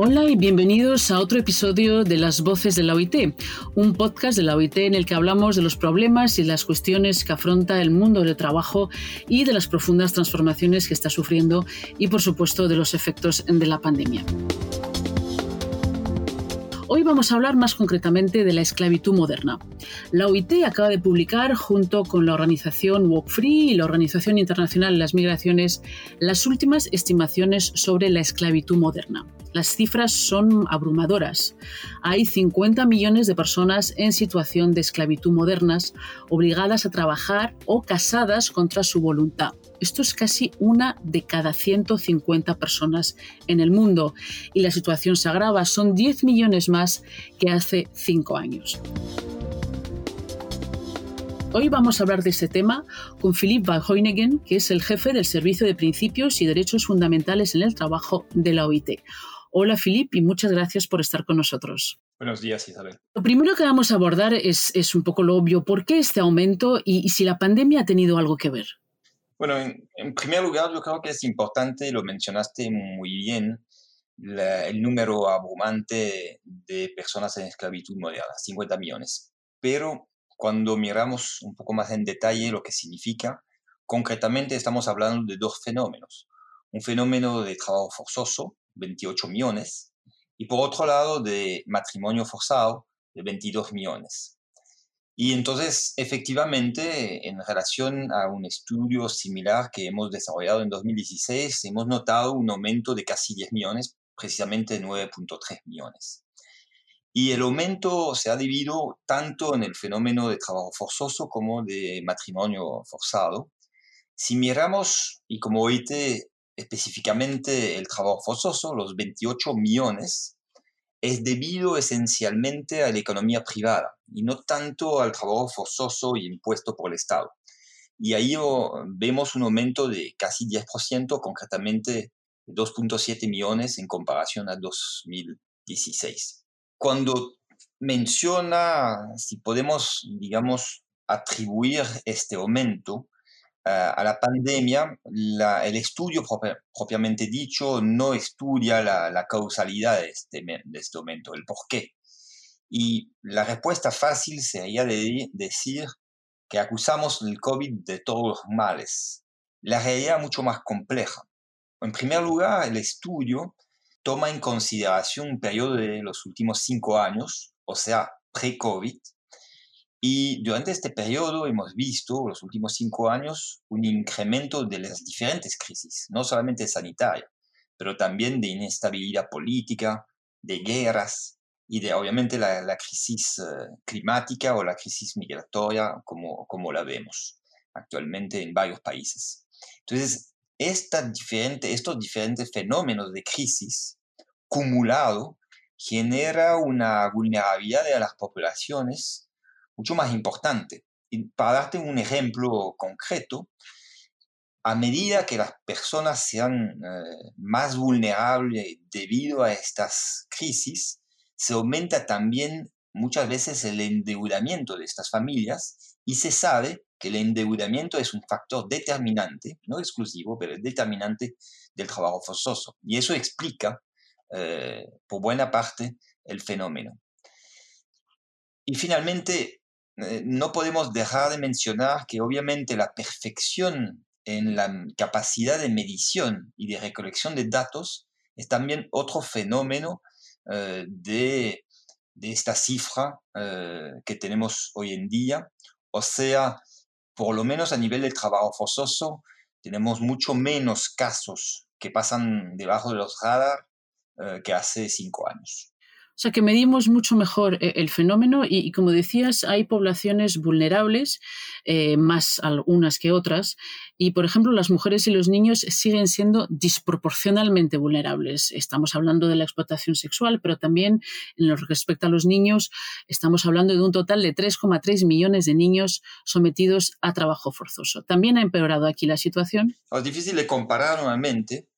Hola y bienvenidos a otro episodio de Las Voces de la OIT, un podcast de la OIT en el que hablamos de los problemas y las cuestiones que afronta el mundo del trabajo y de las profundas transformaciones que está sufriendo y por supuesto de los efectos de la pandemia. Hoy vamos a hablar más concretamente de la esclavitud moderna. La OIT acaba de publicar, junto con la organización Walk Free y la Organización Internacional de las Migraciones, las últimas estimaciones sobre la esclavitud moderna. Las cifras son abrumadoras. Hay 50 millones de personas en situación de esclavitud modernas, obligadas a trabajar o casadas contra su voluntad. Esto es casi una de cada 150 personas en el mundo y la situación se agrava. Son 10 millones más que hace 5 años. Hoy vamos a hablar de este tema con Philippe Van Hoynegen, que es el jefe del Servicio de Principios y Derechos Fundamentales en el Trabajo de la OIT. Hola Philippe y muchas gracias por estar con nosotros. Buenos días Isabel. Lo primero que vamos a abordar es, un poco lo obvio. ¿Por qué este aumento y si la pandemia ha tenido algo que ver? Bueno, en, primer lugar, yo creo que es importante, lo mencionaste muy bien, el número abrumante de personas en esclavitud moderna, 50 millones. Pero cuando miramos un poco más en detalle lo que significa, concretamente estamos hablando de dos fenómenos. Un fenómeno de trabajo forzoso, 28 millones, y por otro lado de matrimonio forzado, de 22 millones. Y entonces, efectivamente, en relación a un estudio similar que hemos desarrollado en 2016, hemos notado un aumento de casi 10 millones, precisamente 9.3 millones. Y el aumento se ha dividido tanto en el fenómeno de trabajo forzoso como de matrimonio forzado. Si miramos, y como oíste específicamente el trabajo forzoso, los 28 millones, es debido esencialmente a la economía privada y no tanto al trabajo forzoso y impuesto por el Estado. Y ahí oh, vemos un aumento de casi 10%, concretamente 2.7 millones en comparación a 2016. Cuando menciona si podemos, digamos, atribuir este aumento a la pandemia, el estudio propiamente dicho no estudia la, causalidad de este, de este aumento, el por qué. Y la respuesta fácil sería de decir que acusamos el COVID de todos los males. La realidad es mucho más compleja. En primer lugar, el estudio toma en consideración un periodo de los últimos cinco años, o sea, pre-COVID, y durante este periodo hemos visto, los últimos cinco años, un incremento de las diferentes crisis, no solamente sanitaria, pero también de inestabilidad política, de guerras y de obviamente la, crisis eh, climática o la crisis migratoria como, como la vemos actualmente en varios países. Entonces, esta diferente, estos diferentes fenómenos de crisis cumulado genera una vulnerabilidad de las poblaciones mucho más importante. Y para darte un ejemplo concreto, a medida que las personas sean eh, más vulnerables debido a estas crisis, se aumenta también muchas veces el endeudamiento de estas familias y se sabe que el endeudamiento es un factor determinante, no exclusivo, pero determinante del trabajo forzoso. Y eso explica, eh, por buena parte, el fenómeno. Y finalmente, eh, no podemos dejar de mencionar que obviamente la perfección en la capacidad de medición y de recolección de datos es también otro fenómeno eh, de, esta cifra eh, que tenemos hoy en día. O sea, por lo menos a nivel del trabajo forzoso, tenemos mucho menos casos que pasan debajo de los radar que hace cinco años. O sea que medimos mucho mejor eh, el fenómeno y, como decías, hay poblaciones vulnerables, eh, más algunas que otras, y por ejemplo las mujeres y los niños siguen siendo desproporcionalmente vulnerables. Estamos hablando de la explotación sexual, pero también en lo que respecta a los niños, estamos hablando de un total de 3,3 millones de niños sometidos a trabajo forzoso. ¿También ha empeorado aquí la situación? Es difícil de comparar nuevamente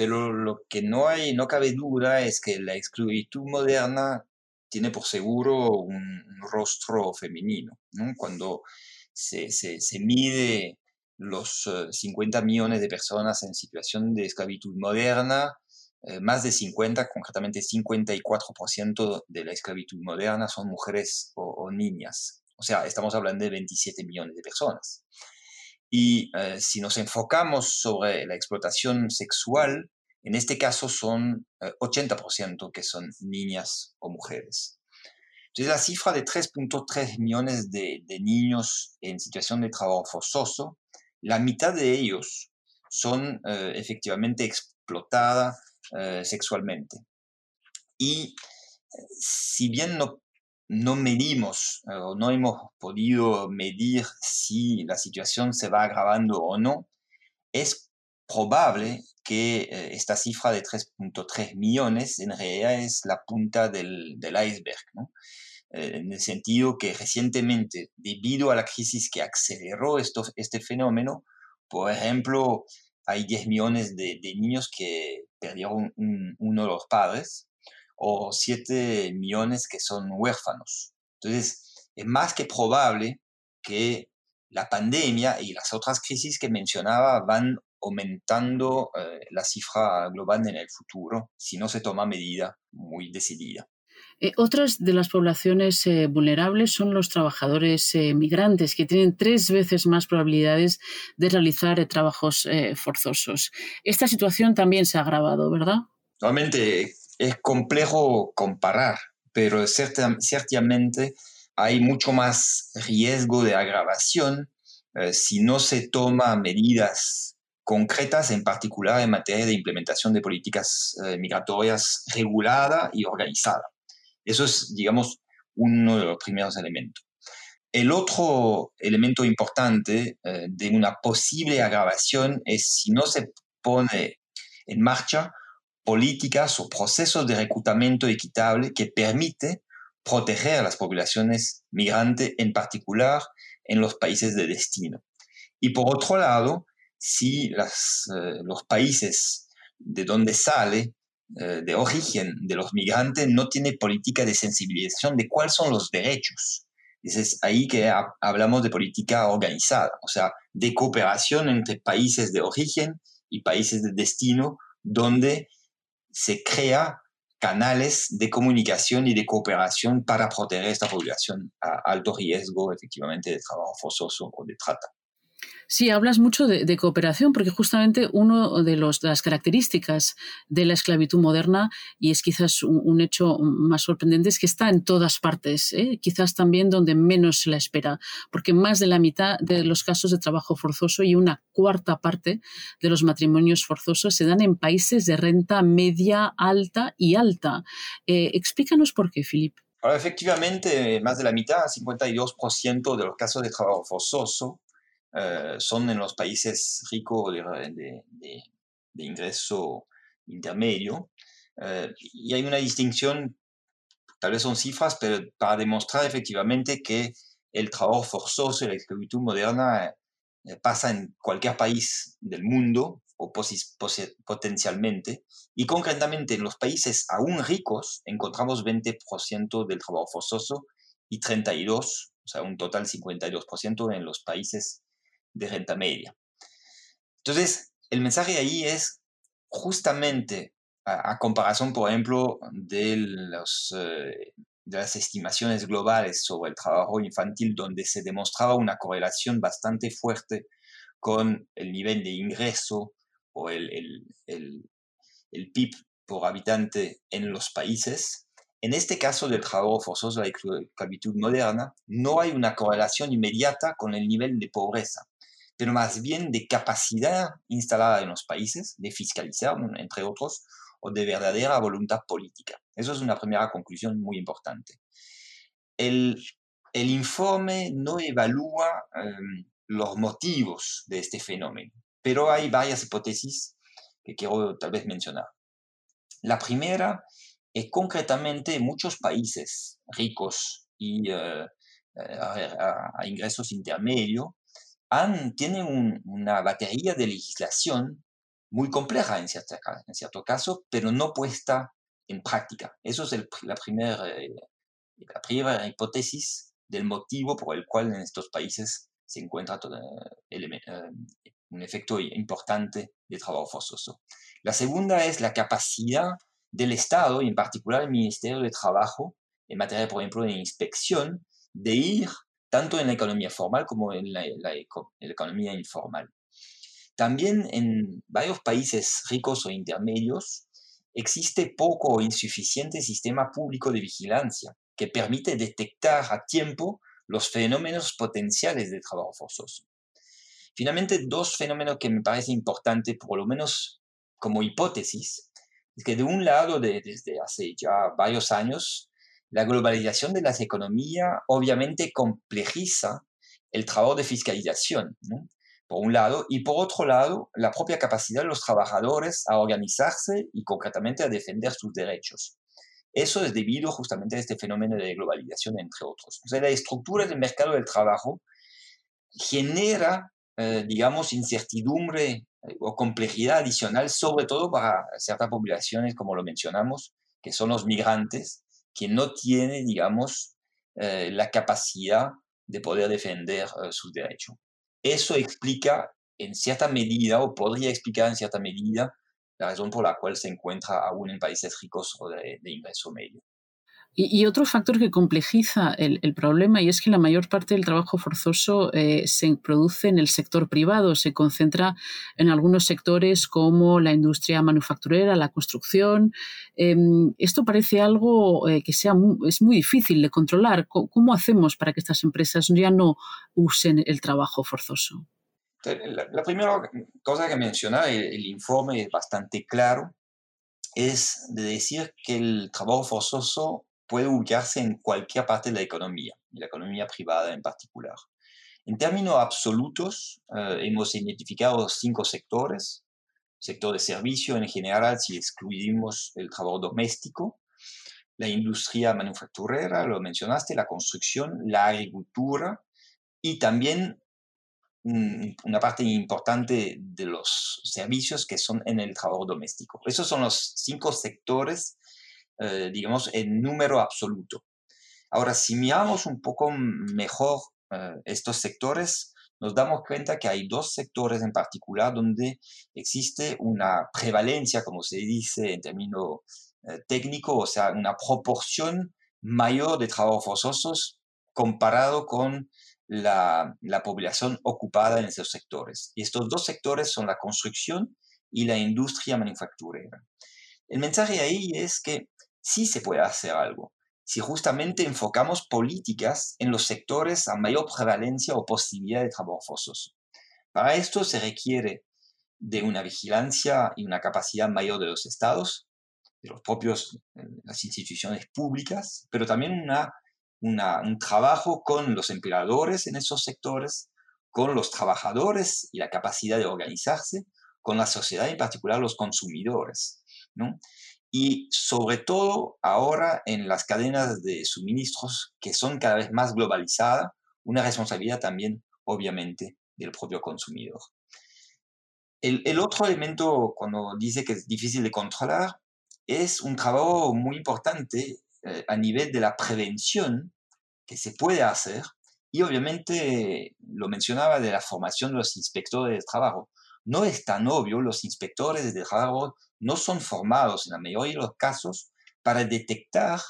pero lo que no hay, no cabe duda es que la esclavitud moderna tiene por seguro un, rostro femenino. Cuando se, se, mide los 50 eh, millones de personas en situación de esclavitud moderna, eh, más de 50, concretamente 54% de la esclavitud moderna son mujeres o, niñas. O sea, estamos hablando de 27 millones de personas. Y eh, si nos enfocamos sobre la explotación sexual, en este caso son 80% eh, que son niñas o mujeres. Entonces la cifra de 3.3 millones de, niños en situación de trabajo forzoso, la mitad de ellos son efectivamente explotadas eh, sexualmente. Y si bien no, no medimos eh, o no hemos podido medir si la situación se va agravando o no, es probable que eh, esta cifra de 3.3 millones en realidad es la punta del, del iceberg, en el sentido que recientemente, debido a la crisis que aceleró esto, este fenómeno, por ejemplo, hay 10 millones de, niños que perdieron uno de los padres o 7 millones que son huérfanos. Entonces, es más que probable que la pandemia y las otras crisis que mencionaba van aumentando eh, la cifra global en el futuro si no se toma medida muy decidida. Eh, otras de las poblaciones eh, vulnerables son los trabajadores eh, migrantes, que tienen tres veces más probabilidades de realizar trabajos forzosos. Esta situación también se ha agravado, ¿verdad? Realmente es complejo comparar, pero ciertamente hay mucho más riesgo de agravación si no se toma medidas concretas, en particular en materia de implementación de políticas migratorias regulada y organizada. Eso es, digamos, uno de los primeros elementos. El otro elemento importante eh, de una posible agravación es si no se pone en marcha políticas o procesos de reclutamiento equitable que permite proteger a las poblaciones migrantes, en particular en los países de destino. Y por otro lado, si eh, los países de donde sale eh, de origen de los migrantes no tiene política de sensibilización de cuáles son los derechos. Es ahí que hablamos de política organizada, o sea, de cooperación entre países de origen y países de destino, donde se crea canales de comunicación y de cooperación para proteger esta población a alto riesgo, efectivamente, de trabajo forzoso o de trata. Sí, hablas mucho de, cooperación porque justamente una de, las características de la esclavitud moderna, y es quizás un, hecho más sorprendente, es que está en todas partes, ¿eh? quizás también donde menos se la espera, porque más de la mitad de los casos de trabajo forzoso y una cuarta parte de los matrimonios forzosos se dan en países de renta media, alta y alta. Eh, explícanos por qué, Filip. efectivamente, más de la mitad, 52% de los casos de trabajo forzoso eh, son en los países ricos de, ingreso intermedio. Eh, y hay una distinción, tal vez son cifras, pero para demostrar efectivamente que el trabajo forzoso y la esclavitud moderna eh, pasa en cualquier país del mundo o potencialmente, y concretamente en los países aún ricos encontramos 20% del trabajo forzoso y 32, o sea, un total 52% en los países de renta media. Entonces, el mensaje ahí es justamente a, comparación, por ejemplo, eh, de las estimaciones globales sobre el trabajo infantil, donde se demostraba una correlación bastante fuerte con el nivel de ingreso o el, el, el, el PIB por habitante en los países, en este caso del trabajo forzoso de la esclavitud moderna, no hay una correlación inmediata con el nivel de pobreza pero más bien de capacidad instalada en los países de fiscalizar, entre otros, o de verdadera voluntad política. Eso es una primera conclusión muy importante. El, el informe no evalúa em, los motivos de este fenómeno, pero hay varias hipótesis que quiero tal vez mencionar. La primera es concretamente muchos países ricos y eh, eh, a, ingresos intermedios tiene una batería de legislación muy compleja en, en cierto caso, pero no puesta en práctica. Eso es la, primera, eh, la primera hipótesis del motivo por el cual en estos países se encuentran eh, un efecto importante de trabajo forzoso. La segunda es la capacidad del Estado y en particular el Ministerio de Trabajo en materia, por ejemplo, de inspección, de ir tanto en la economía formal como en la, economía informal. También en varios países ricos o intermedios existe poco o insuficiente sistema público de vigilancia que permite detectar a tiempo los fenómenos potenciales de trabajo forzoso. Finalmente, dos fenómenos que me parecen importantes, por lo menos como hipótesis, es que de un lado, desde hace ya varios años, la globalización de las economías obviamente complejiza el trabajo de fiscalización, por un lado, y por otro lado, la propia capacidad de los trabajadores a organizarse y concretamente a defender sus derechos. Eso es debido justamente a este fenómeno de globalización, entre otros. O sea, la estructura del mercado del trabajo genera, eh, digamos, incertidumbre eh, o complejidad adicional, sobre todo para ciertas poblaciones, como lo mencionamos, que son los migrantes, que no tienen, digamos, eh, la capacidad de poder defender sus derechos. Eso explica en cierta medida, o podría explicar en cierta medida, la razón por la cual se encuentra aún en países ricos o de, ingreso medio. Y, otro factor que complejiza el, problema y es que la mayor parte del trabajo forzoso eh, se produce en el sector privado, se concentra en algunos sectores como la industria manufacturera, la construcción. Em, esto parece algo eh, que sea es muy difícil de controlar. ¿Cómo hacemos para que estas empresas ya no usen el trabajo forzoso? La, primera cosa que menciona el, el, informe es bastante claro, es de decir que el trabajo forzoso puede ubicarse en cualquier parte de la economía, y la economía privada en particular. En términos absolutos, eh, hemos identificado cinco sectores. Sector de servicio en general, si excluimos el trabajo doméstico, la industria manufacturera, lo mencionaste, la construcción, la agricultura y también una parte importante de los servicios que son en el trabajo doméstico. Esos son los cinco sectores, eh, digamos, en número absoluto. Ahora, si miramos un poco mejor eh, estos sectores, nos damos cuenta que hay dos sectores en particular donde existe una prevalencia, como se dice en términos eh, técnicos, o sea, una proporción mayor de trabajos forzosos comparado con la, población ocupada en esos sectores. Y estos dos sectores son la construcción y la industria manufacturera. El mensaje ahí es que sí se puede hacer algo si justamente enfocamos políticas en los sectores a mayor prevalencia o posibilidad de trabajo forzoso. Para esto se requiere de una vigilancia y una capacidad mayor de los estados, de los propios, eh, las instituciones públicas, pero también una un trabajo con los empleadores en esos sectores, con los trabajadores y la capacidad de organizarse, con la sociedad, en particular los consumidores. Y sobre todo ahora en las cadenas de suministros que son cada vez más globalizadas, una responsabilidad también, obviamente, del propio consumidor. El, otro elemento, cuando dice que es difícil de controlar, es un trabajo muy importante eh, a nivel de la prevención que se puede hacer y obviamente lo mencionaba de la formación de los inspectores de trabajo. No es tan obvio, los inspectores de trabajo no son formados en la mayoría de los casos para detectar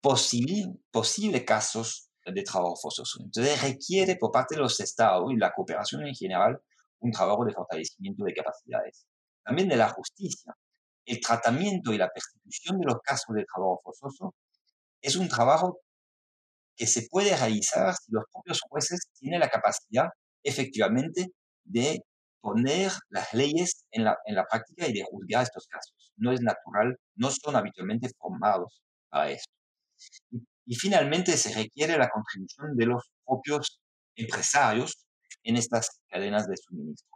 posibles posible casos de trabajo forzoso. Entonces requiere por parte de los estados y la cooperación en general un trabajo de fortalecimiento de capacidades. También de la justicia. El tratamiento y la persecución de los casos de trabajo forzoso es un trabajo que se puede realizar si los propios jueces tienen la capacidad efectivamente de poner las leyes en la, en la práctica y de juzgar estos casos. No es natural, no son habitualmente formados para esto. y finalmente se requiere la contribución de los propios empresarios en estas cadenas de suministro.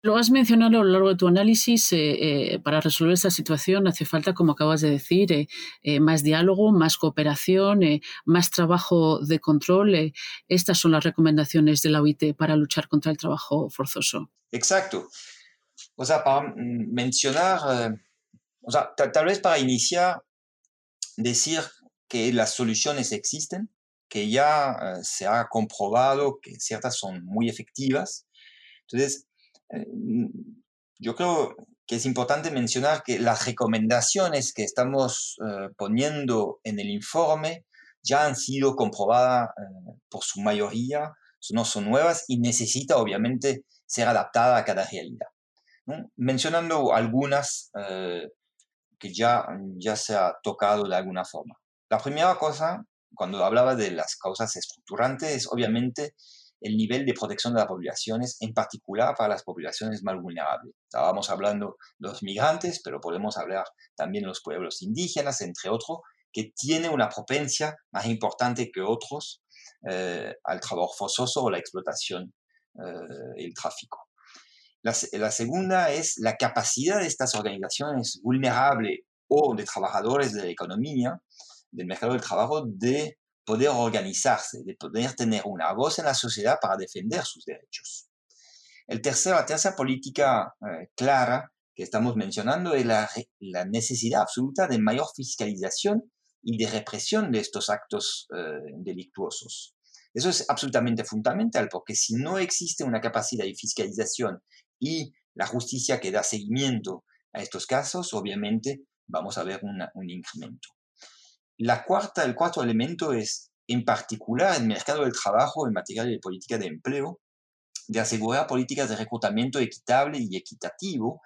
Lo has mencionado a lo largo de tu análisis, eh, eh, para resolver esta situación hace falta, como acabas de decir, eh, más diálogo, más cooperación, más trabajo de control. estas son las recomendaciones de la OIT para luchar contra el trabajo forzoso. Exacto. O sea, para mencionar, o sea, tal vez para iniciar, decir que las soluciones existen, que ya se ha comprobado que ciertas son muy efectivas. Entonces, Eh, yo creo que es importante mencionar que las recomendaciones que estamos eh, poniendo en el informe ya han sido comprobadas por su mayoría, no son nuevas y necesita obviamente ser adaptada a cada realidad. Mencionando algunas que ya, ya se ha tocado de alguna forma. La primera cosa, cuando hablaba de las causas estructurantes, es obviamente el nivel de protección de las poblaciones, en particular para las poblaciones más vulnerables. Estábamos hablando de los migrantes, pero podemos hablar también de los pueblos indígenas, entre otros, que tienen una propensia más importante que otros eh, al trabajo forzoso o la explotación eh, el tráfico. La, segunda es la capacidad de estas organizaciones vulnerables o de trabajadores de la economía, del mercado del trabajo, de poder organizarse, de poder tener una voz en la sociedad para defender sus derechos. El tercer, la tercera política eh, clara que estamos mencionando es la, necesidad absoluta de mayor fiscalización y de represión de estos actos eh, delictuosos. Eso es absolutamente fundamental porque si no existe una capacidad de fiscalización y la justicia que da seguimiento a estos casos, obviamente vamos a ver un incremento. La cuarta, el cuarto elemento es, en particular, el mercado del trabajo en materia de política de empleo, de asegurar políticas de reclutamiento equitable y equitativo,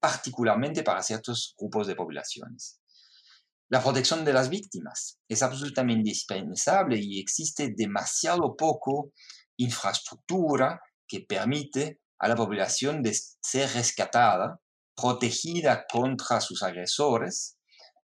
particularmente para ciertos grupos de poblaciones. La protección de las víctimas es absolutamente indispensable y existe demasiado poco infraestructura que permite a la población de ser rescatada, protegida contra sus agresores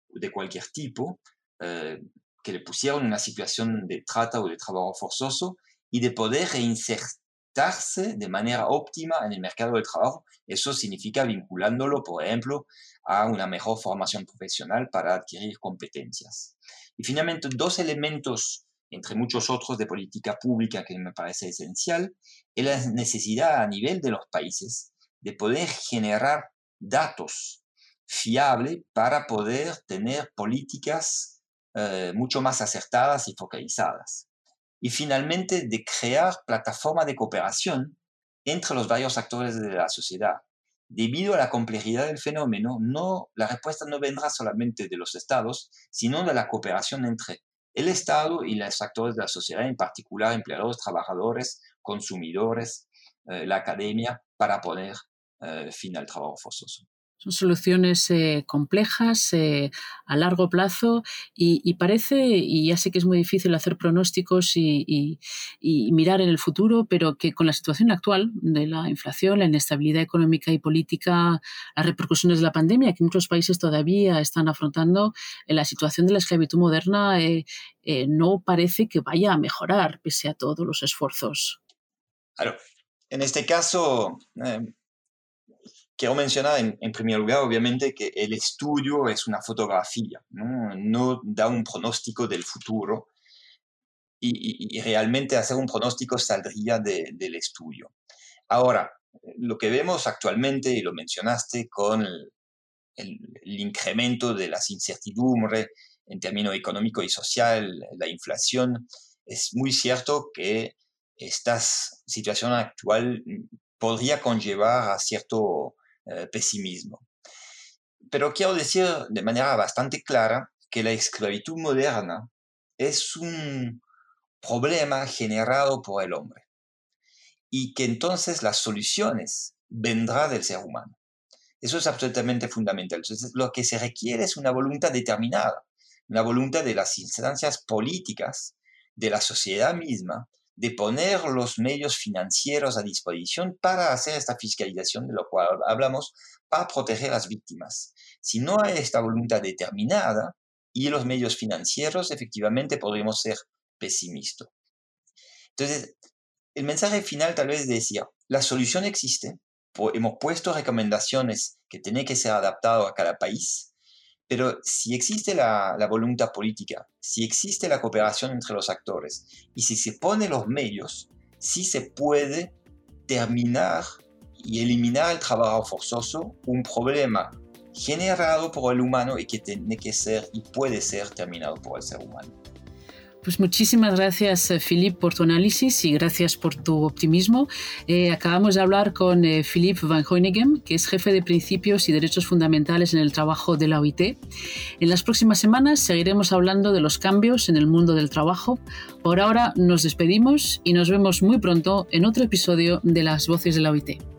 de cualquier tipo, eh, que le pusieron en una situación de trata o de trabajo forzoso y de poder reinsertarse de manera óptima en el mercado del trabajo. Eso significa vinculándolo, por ejemplo, a una mejor formación profesional para adquirir competencias. Y finalmente, dos elementos entre muchos otros de política pública que me parece esencial, es la necesidad a nivel de los países de poder generar datos fiables para poder tener políticas eh, mucho más acertadas y focalizadas. Y finalmente, de crear plataformas de cooperación entre los varios actores de la sociedad. Debido a la complejidad del fenómeno, no, la respuesta no vendrá solamente de los estados, sino de la cooperación entre el Estado y los actores de la sociedad, en particular empleados, trabajadores, consumidores, eh, la academia, para poner eh, fin al trabajo forzoso. Son soluciones eh, complejas eh, a largo plazo y, parece, y ya sé que es muy difícil hacer pronósticos y, mirar en el futuro, pero que con la situación actual de la inflación, la inestabilidad económica y política, las repercusiones de la pandemia que muchos países todavía están afrontando, en la situación de la esclavitud moderna eh, no parece que vaya a mejorar pese a todos los esfuerzos. Claro. En este caso, quiero mencionar en, primer lugar, obviamente, que el estudio es una fotografía, no, da un pronóstico del futuro y, realmente hacer un pronóstico saldría del estudio. Ahora, lo que vemos actualmente, y lo mencionaste, con el, incremento de las incertidumbres en términos económico y social, la inflación, es muy cierto que esta situación actual podría conllevar a cierto eh, pesimismo. Pero quiero decir de manera bastante clara que la esclavitud moderna es un problema generado por el hombre y que entonces las soluciones vendrán del ser humano. Eso es absolutamente fundamental. Entonces, lo que se requiere es una voluntad determinada, una voluntad de las instancias políticas, de la sociedad misma, de poner los medios financieros a disposición para hacer esta fiscalización de lo cual hablamos, para proteger a las víctimas. Si no hay esta voluntad determinada y los medios financieros, efectivamente podríamos ser pesimistas. Entonces, el mensaje final tal vez decía, la solución existe, hemos puesto recomendaciones que tienen que ser adaptadas a cada país, pero si existe la, voluntad política, si existe la cooperación entre los actores y si se ponen los medios, sí se puede terminar y eliminar el trabajo forzoso, un problema generado por el humano y que tiene que ser y puede ser terminado por el ser humano. Pues muchísimas gracias, Philippe, por tu análisis y gracias por tu optimismo. acabamos de hablar con Philippe Van Hoynigem, que es jefe de principios y derechos fundamentales en el trabajo de la OIT. En las próximas semanas seguiremos hablando de los cambios en el mundo del trabajo. Por ahora nos despedimos y nos vemos muy pronto en otro episodio de Las Voces de la OIT.